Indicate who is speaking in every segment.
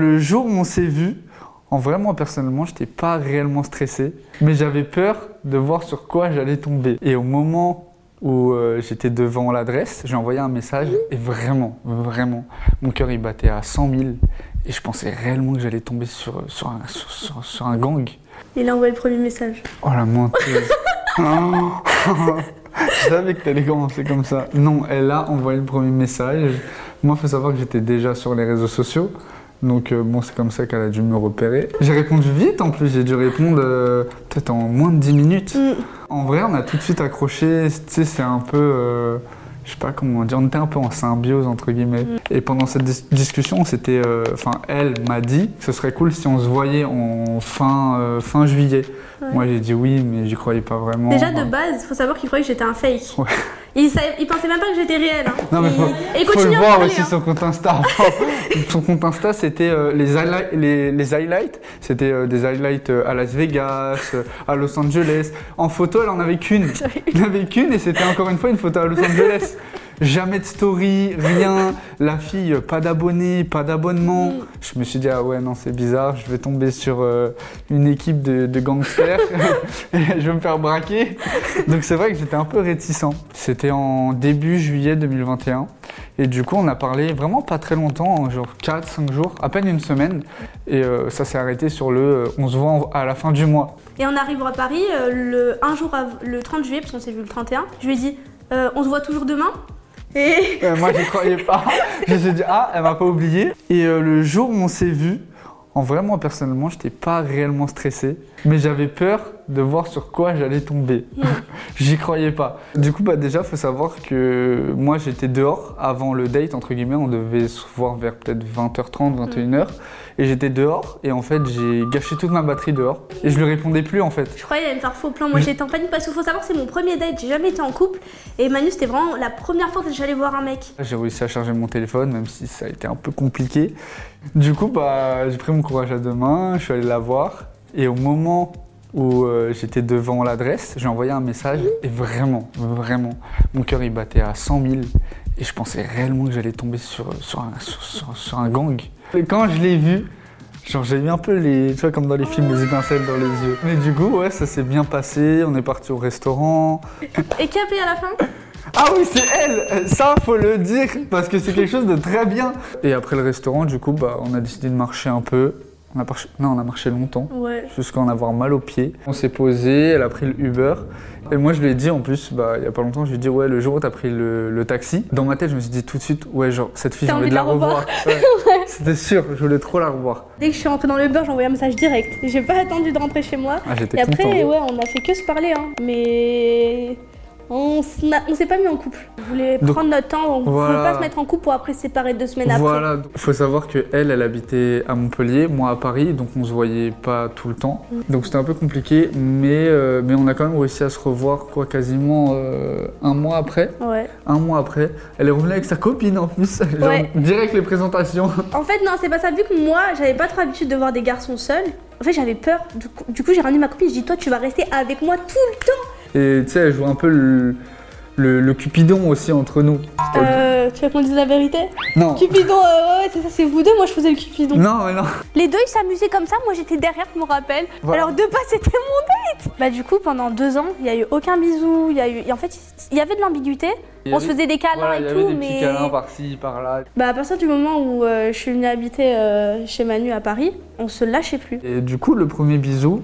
Speaker 1: Le jour où on s'est vu, en vrai, moi personnellement, j'étais pas réellement stressé, mais j'avais peur de voir sur quoi j'allais tomber. Et au moment où euh, j'étais devant l'adresse, j'ai envoyé un message et vraiment, vraiment, mon cœur il battait à 100 000 et je pensais réellement que j'allais tomber sur, sur, un, sur, sur- sur un gang.
Speaker 2: Il a envoyé le premier message.
Speaker 1: Oh la menteuse. Je savais que t'allais commencer comme ça. Non, elle a envoyé le premier message. Moi, il faut savoir que j'étais déjà sur les réseaux sociaux. Donc, euh, bon, c'est comme ça qu'elle a dû me repérer. J'ai répondu vite en plus. J'ai dû répondre euh, peut-être en moins de 10 minutes.
Speaker 2: Mm.
Speaker 1: En vrai, on a tout de suite accroché. Tu sais, c'est un peu. euh, je sais pas comment dire, on était un peu en symbiose entre guillemets. Et pendant cette dis- discussion, c'était, euh, enfin, elle m'a dit que ce serait cool si on se voyait en fin, fin juillet.
Speaker 2: Ouais.
Speaker 1: Moi, j'ai dit oui, mais j'y croyais pas vraiment.
Speaker 2: Déjà de base, faut savoir qu'il croyait que j'étais un fake.
Speaker 1: Ouais.
Speaker 2: Il, savait- il pensait même pas que j'étais réel. Hein.
Speaker 1: Non, mais faut,
Speaker 2: et il
Speaker 1: faut le voir aussi
Speaker 2: hein.
Speaker 1: son compte Insta. son compte Insta, c'était euh, les, highlights, les, les highlights. C'était euh, des highlights euh, à Las Vegas, à Los Angeles. En photo, elle en avait qu'une. Elle en avait qu'une et c'était encore une fois une photo à Los Angeles. Jamais de story, rien. La fille, euh, pas d'abonnés, pas d'abonnement.
Speaker 2: Mm.
Speaker 1: Je me suis dit, ah ouais, non, c'est bizarre. Je vais tomber sur euh, une équipe de, de gangsters. et je vais me faire braquer. Donc c'est vrai que j'étais un peu réticent. C'était en début juillet 2021. Et du coup, on a parlé vraiment pas très longtemps, genre 4-5 jours, à peine une semaine. Et euh, ça s'est arrêté sur le euh, on se voit à la fin du mois.
Speaker 2: Et on arrive à Paris euh, le, un jour le 30 juillet, parce qu'on s'est vu le 31. Je lui ai dit, on se voit toujours demain? Et
Speaker 1: Euh, moi, j'y croyais pas. Je me suis dit, ah, elle m'a pas oublié. Et euh, le jour où on s'est vu, en vrai, moi, personnellement, j'étais pas réellement stressé. Mais j'avais peur de voir sur quoi j'allais tomber. J'y croyais pas. Du coup, bah, déjà, faut savoir que moi, j'étais dehors avant le date, entre guillemets. On devait se voir vers peut-être 20h30, 21h. Et j'étais dehors. Et en fait, j'ai gâché toute ma batterie dehors. Et je lui répondais plus, en fait.
Speaker 2: je croyais allait me faire faux plan. Moi j'étais en panique parce qu'il faut savoir que c'est mon premier date, j'ai jamais été en couple. Et Manu, c'était vraiment la première fois que j'allais voir un mec.
Speaker 1: J'ai réussi à charger mon téléphone, même si ça a été un peu compliqué. Du coup, bah, j'ai pris mon courage à deux mains, je suis allé la voir. Et au moment où euh, j'étais devant l'adresse, j'ai envoyé un message. Et vraiment, vraiment, mon cœur il battait à 100 000. Et je pensais réellement que j'allais tomber sur, sur, un, sur, sur- sur un gang. Et quand je l'ai vu, genre j'ai eu un peu les, tu vois, comme dans les films, les étincelles dans les yeux. Mais du coup, ouais, ça s'est bien passé. On est parti au restaurant.
Speaker 2: Et qui a payé à la fin?
Speaker 1: Ah oui, c'est elle Ça, faut le dire, parce que c'est quelque chose de très bien. Et après le restaurant, du coup, bah, on a décidé de marcher un peu. On a marché... Non, on a marché longtemps,
Speaker 2: Ouais.
Speaker 1: jusqu'à en avoir mal aux pieds. On s'est posé, elle a pris le Uber. Et moi, je lui ai dit, en plus, bah, il y a pas longtemps, je lui ai dit, ouais, le jour où t'as pris le, le taxi, dans ma tête, je me suis dit tout de suite, ouais, genre, cette fille, j'ai envie de la revoir. Ouais. C'était sûr, je voulais trop la revoir.
Speaker 2: Dès que je suis rentrée dans le beurre, j'ai envoyé un message direct. J'ai pas attendu de rentrer chez moi.
Speaker 1: Ah,
Speaker 2: Et après,
Speaker 1: content.
Speaker 2: ouais, on a fait que se parler, hein. Mais on s'est pas mis en couple. On voulait
Speaker 1: Donc,
Speaker 2: prendre notre temps, on ne
Speaker 1: voilà.
Speaker 2: voulait pas se mettre en couple pour après se séparer deux semaines après.
Speaker 1: Voilà, il faut savoir que elle, elle habitait à Montpellier, moi à Paris, donc on se voyait pas tout le temps.
Speaker 2: Mm.
Speaker 1: Donc c'était un peu compliqué, mais, euh, mais on a quand même réussi à se revoir quoi quasiment euh, un mois après.
Speaker 2: Ouais.
Speaker 1: Un mois après, elle est revenue avec sa copine en plus, genre
Speaker 2: Ouais.
Speaker 1: direct les présentations.
Speaker 2: En fait, non, c'est pas ça. Vu que moi, j'avais pas trop l'habitude de voir des garçons seuls, en fait, j'avais peur. Du coup, du coup, j'ai ramené ma copine. Je dis, toi, tu vas rester avec moi tout le temps.
Speaker 1: Et tu sais, elle joue un peu le, le, le cupidon aussi entre nous.
Speaker 2: Euh, tu veux qu'on dise la vérité?
Speaker 1: Non.
Speaker 2: Cupidon, euh, ouais, c'est ça, c'est vous deux. Moi, je faisais le Cupidon.
Speaker 1: Non, mais non.
Speaker 2: Les deux, ils s'amusaient comme ça. Moi, j'étais derrière, je me rappelle.
Speaker 1: Voilà.
Speaker 2: Alors, de pas, c'était mon date. Bah, du coup, pendant deux ans, il y a eu aucun bisou. Il y a eu. et en fait, il y avait de l'ambiguïté.
Speaker 1: Il y
Speaker 2: On se
Speaker 1: avait-
Speaker 2: faisait des câlins
Speaker 1: Voilà, il y
Speaker 2: et
Speaker 1: avait
Speaker 2: tout,
Speaker 1: des
Speaker 2: mais.
Speaker 1: petits câlins par-ci, par-là.
Speaker 2: Bah, à partir du moment où euh, je suis venue habiter euh, chez Manu à Paris, on se lâchait plus.
Speaker 1: Et du coup, le premier bisou,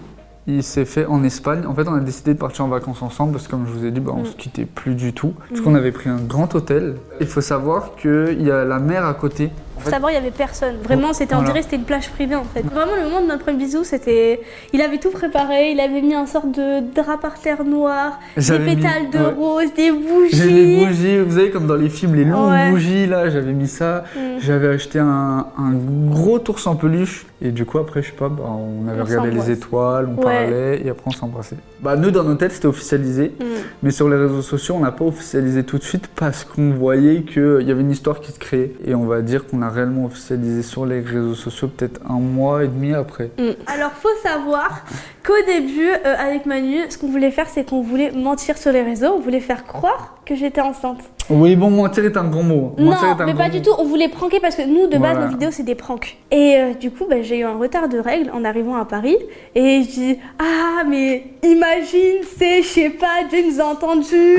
Speaker 1: il s'est fait en Espagne. En fait, on a décidé de partir en vacances ensemble parce que, comme je vous ai dit, bah, on
Speaker 2: Mm.
Speaker 1: se quittait plus du tout. Parce
Speaker 2: Mm.
Speaker 1: qu'on avait pris un grand hôtel. Il faut savoir qu'il y a la mer à côté. Fait,
Speaker 2: savoir, il y avait personne. Vraiment, c'était on
Speaker 1: Voilà.
Speaker 2: dirait que c'était une plage privée en fait. Vraiment, le moment de notre premier bisou, c'était. Il avait tout préparé. Il avait mis un sorte de drap par terre noir, des
Speaker 1: mis-
Speaker 2: pétales de
Speaker 1: ouais.
Speaker 2: rose, des
Speaker 1: J'ai les
Speaker 2: bougies.
Speaker 1: bougies, vous savez, comme dans les films, les longues
Speaker 2: Ouais.
Speaker 1: bougies, là, j'avais mis ça.
Speaker 2: Mm.
Speaker 1: J'avais acheté un, un gros ours en peluche. Et du coup, après, je sais pas, bah, on avait
Speaker 2: On
Speaker 1: regardé les étoiles, on
Speaker 2: Ouais.
Speaker 1: parlait, et après, on s'embrassait. Bah, nous, dans nos têtes, c'était officialisé.
Speaker 2: Mm.
Speaker 1: Mais sur les réseaux sociaux, on n'a pas officialisé tout de suite parce qu'on voyait qu'il y avait une histoire qui se créait. Et on va dire qu'on a réellement officialisé sur les réseaux sociaux peut-être un mois et demi après.
Speaker 2: Mm. Alors, faut savoir qu'au début, euh, avec Manu, ce qu'on voulait faire, c'est qu'on voulait mentir sur les réseaux. On voulait faire croire que j'étais enceinte.
Speaker 1: Oui, bon, mentir est un grand mot.
Speaker 2: Non,
Speaker 1: un
Speaker 2: mais pas
Speaker 1: mot.
Speaker 2: du tout. On voulait pranker parce que nous, de base,
Speaker 1: Voilà.
Speaker 2: nos vidéos, c'est des pranks. Et euh, du coup, bah, j'ai eu un retard de règles en arrivant à Paris. Et je dis Ah, mais imagine, c'est, je sais pas, Dieu nous a entendus.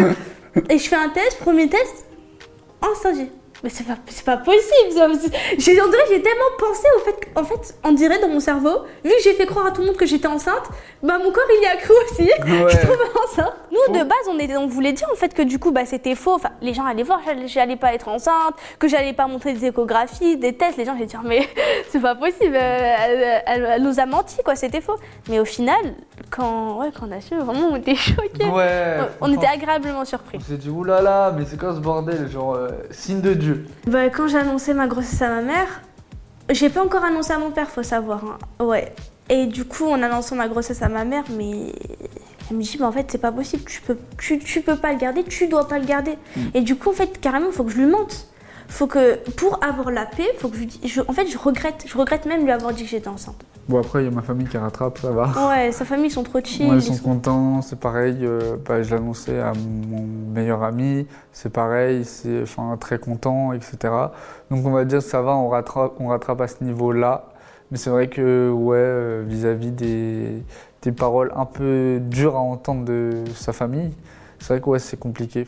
Speaker 2: et je fais un test, premier test, enceinte. Mais c'est pas, possible. ça. J'ai, on dirait, j'ai tellement pensé au fait qu'en fait, on dirait dans mon cerveau, vu que j'ai fait croire à tout le monde que j'étais enceinte, bah mon corps il y a cru aussi.
Speaker 1: Ouais.
Speaker 2: Je trouve enceinte. Nous,
Speaker 1: Faux.
Speaker 2: de base, on, était, on voulait dire en fait que du coup, bah, c'était faux. Enfin, les gens allaient voir, j'allais, j'allais pas être enceinte, que j'allais pas montrer des échographies, des tests. Les gens allaient dire, mais c'est pas possible, euh, elle, elle- elle nous a menti, quoi, c'était faux. Mais au final, quand, ouais, quand on a su, vraiment, on était choqués.
Speaker 1: Ouais.
Speaker 2: on était agréablement surpris.
Speaker 1: On s'est dit, oulala, mais c'est quoi ce bordel Genre, euh, signe de Dieu.
Speaker 2: Bah, quand j'ai annoncé ma grossesse à ma mère, j'ai pas encore annoncé à mon père, faut savoir. hein. Ouais. Et du coup, en annonçant ma grossesse à ma mère, mais elle me dit, bah, en fait, c'est pas possible, tu peux, tu, tu peux pas le garder, tu dois pas le garder. Et du coup, en fait, carrément, faut que je lui mente. Faut que, pour avoir la paix, faut que je lui dise. je- en fait, je regrette, je regrette même lui avoir dit que j'étais enceinte.
Speaker 1: Bon, après, il y a ma famille qui rattrape, ça va.
Speaker 2: Ouais, sa famille, ils sont trop chill.
Speaker 1: Moi, ils
Speaker 2: ils
Speaker 1: sont
Speaker 2: sont-
Speaker 1: contents, c'est pareil. euh, bah, je annoncé à mon meilleur ami, c'est pareil, c'est très content, etc. Donc, on va dire ça va, on rattrape, on rattrape à ce niveau-là. Mais c'est vrai que, ouais, euh, vis-à-vis des, des paroles un peu dures à entendre de sa famille, c'est vrai que ouais, c'est compliqué.